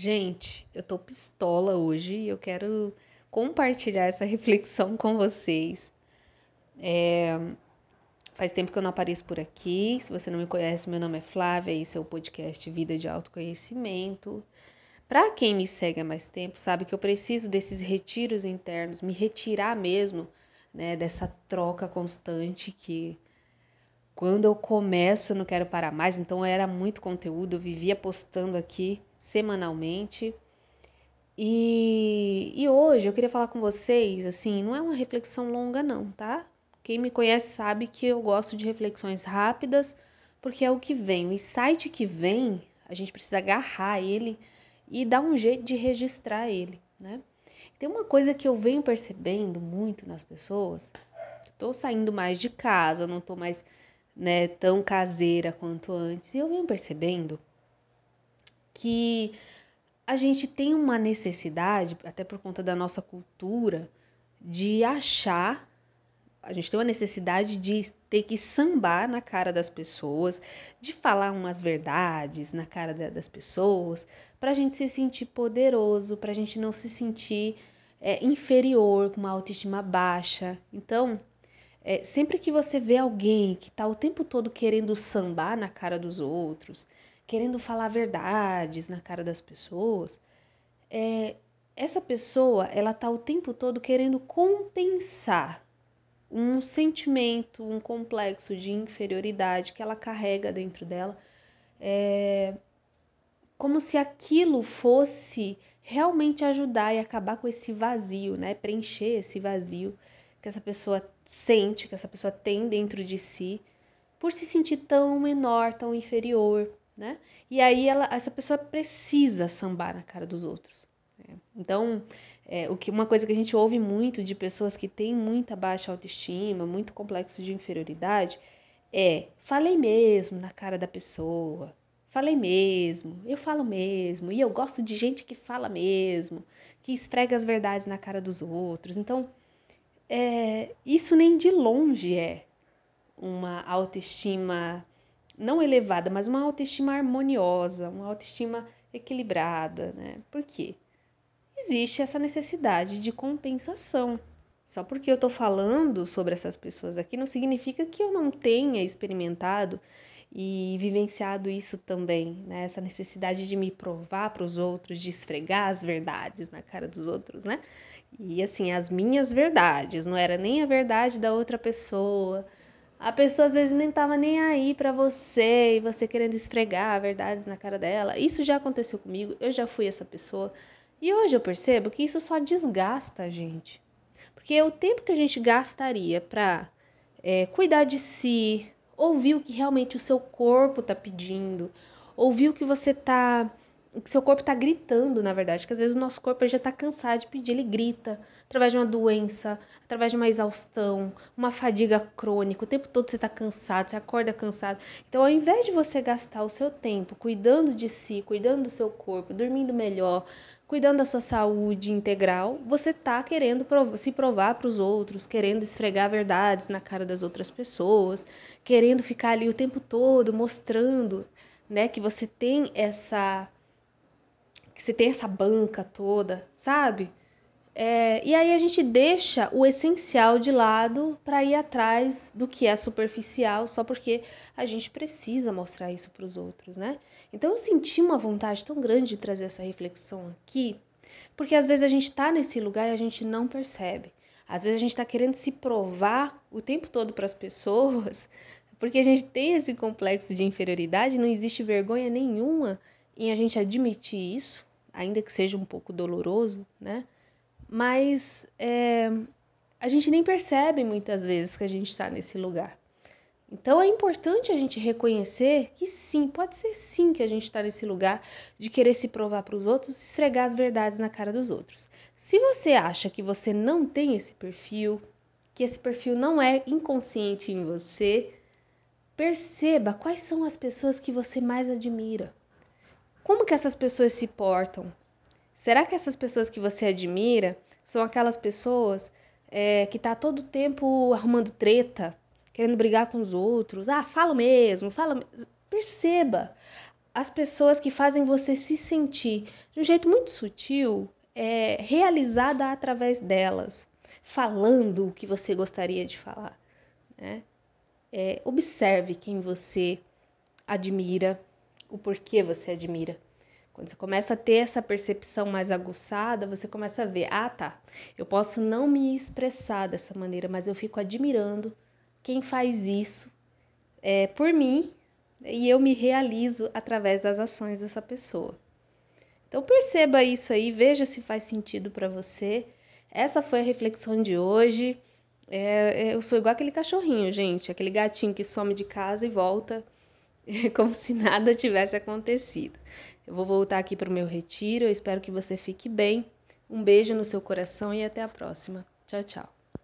Gente, eu tô pistola hoje e eu quero compartilhar essa reflexão com vocês. É... Faz tempo que eu não apareço por aqui. Se você não me conhece, meu nome é Flávia, esse é o podcast Vida de Autoconhecimento. Para quem me segue há mais tempo, sabe que eu preciso desses retiros internos, me retirar mesmo, né, dessa troca constante que quando eu começo eu não quero parar mais, então era muito conteúdo, eu vivia postando aqui semanalmente. E, e hoje eu queria falar com vocês, assim, não é uma reflexão longa, não, tá? Quem me conhece sabe que eu gosto de reflexões rápidas, porque é o que vem. O insight que vem, a gente precisa agarrar ele e dar um jeito de registrar ele, né? Tem uma coisa que eu venho percebendo muito nas pessoas. Estou saindo mais de casa, não estou mais né, tão caseira quanto antes. E eu venho percebendo que a gente tem uma necessidade, até por conta da nossa cultura, de achar, a gente tem uma necessidade de ter que sambar na cara das pessoas, de falar umas verdades na cara das pessoas, para a gente se sentir poderoso, para a gente não se sentir é, inferior, com uma autoestima baixa. Então, é, sempre que você vê alguém que está o tempo todo querendo sambar na cara dos outros, querendo falar verdades na cara das pessoas, é, essa pessoa ela tá o tempo todo querendo compensar um sentimento, um complexo de inferioridade que ela carrega dentro dela, é, como se aquilo fosse realmente ajudar e acabar com esse vazio, né? Preencher esse vazio que essa pessoa sente, que essa pessoa tem dentro de si, por se sentir tão menor, tão inferior, né? E aí ela, essa pessoa precisa sambar na cara dos outros. Né? Então, é, o que uma coisa que a gente ouve muito de pessoas que têm muita baixa autoestima, muito complexo de inferioridade, é falei mesmo na cara da pessoa, falei mesmo, eu falo mesmo, e eu gosto de gente que fala mesmo, que esfrega as verdades na cara dos outros. Então, é, isso nem de longe é uma autoestima não elevada, mas uma autoestima harmoniosa, uma autoestima equilibrada, né? Por quê? Existe essa necessidade de compensação. Só porque eu estou falando sobre essas pessoas aqui não significa que eu não tenha experimentado e vivenciado isso também, né? Essa necessidade de me provar para os outros, de esfregar as verdades na cara dos outros, né? E assim, as minhas verdades, não era nem a verdade da outra pessoa, a pessoa às vezes nem tava nem aí para você e você querendo esfregar verdades na cara dela. Isso já aconteceu comigo, eu já fui essa pessoa. E hoje eu percebo que isso só desgasta a gente. Porque o tempo que a gente gastaria para é, cuidar de si, ouvir o que realmente o seu corpo tá pedindo, ouvir o que você tá que seu corpo está gritando, na verdade, que às vezes o nosso corpo já está cansado de pedir, ele grita através de uma doença, através de uma exaustão, uma fadiga crônica, o tempo todo você está cansado, você acorda cansado. Então, ao invés de você gastar o seu tempo cuidando de si, cuidando do seu corpo, dormindo melhor, cuidando da sua saúde integral, você está querendo se provar para os outros, querendo esfregar verdades na cara das outras pessoas, querendo ficar ali o tempo todo mostrando, né, que você tem essa que você tem essa banca toda, sabe? É, e aí a gente deixa o essencial de lado para ir atrás do que é superficial, só porque a gente precisa mostrar isso para os outros, né? Então eu senti uma vontade tão grande de trazer essa reflexão aqui, porque às vezes a gente está nesse lugar e a gente não percebe. Às vezes a gente está querendo se provar o tempo todo para as pessoas, porque a gente tem esse complexo de inferioridade, não existe vergonha nenhuma em a gente admitir isso, ainda que seja um pouco doloroso, né? Mas é, a gente nem percebe muitas vezes que a gente está nesse lugar. Então é importante a gente reconhecer que sim, pode ser sim que a gente está nesse lugar de querer se provar para os outros esfregar as verdades na cara dos outros. Se você acha que você não tem esse perfil, que esse perfil não é inconsciente em você, perceba quais são as pessoas que você mais admira. Como que essas pessoas se portam? Será que essas pessoas que você admira são aquelas pessoas é, que tá todo tempo arrumando treta, querendo brigar com os outros? Ah, fala mesmo, fala. Perceba. as pessoas que fazem você se sentir de um jeito muito sutil é, realizada através delas, falando o que você gostaria de falar. Né? É, observe quem você admira, o porquê você admira. Quando você começa a ter essa percepção mais aguçada, você começa a ver: ah, tá, eu posso não me expressar dessa maneira, mas eu fico admirando quem faz isso é, por mim e eu me realizo através das ações dessa pessoa. Então perceba isso aí, veja se faz sentido para você. Essa foi a reflexão de hoje. É, eu sou igual aquele cachorrinho, gente, aquele gatinho que some de casa e volta como se nada tivesse acontecido. Eu vou voltar aqui para o meu retiro. Eu espero que você fique bem. Um beijo no seu coração e até a próxima. Tchau, tchau.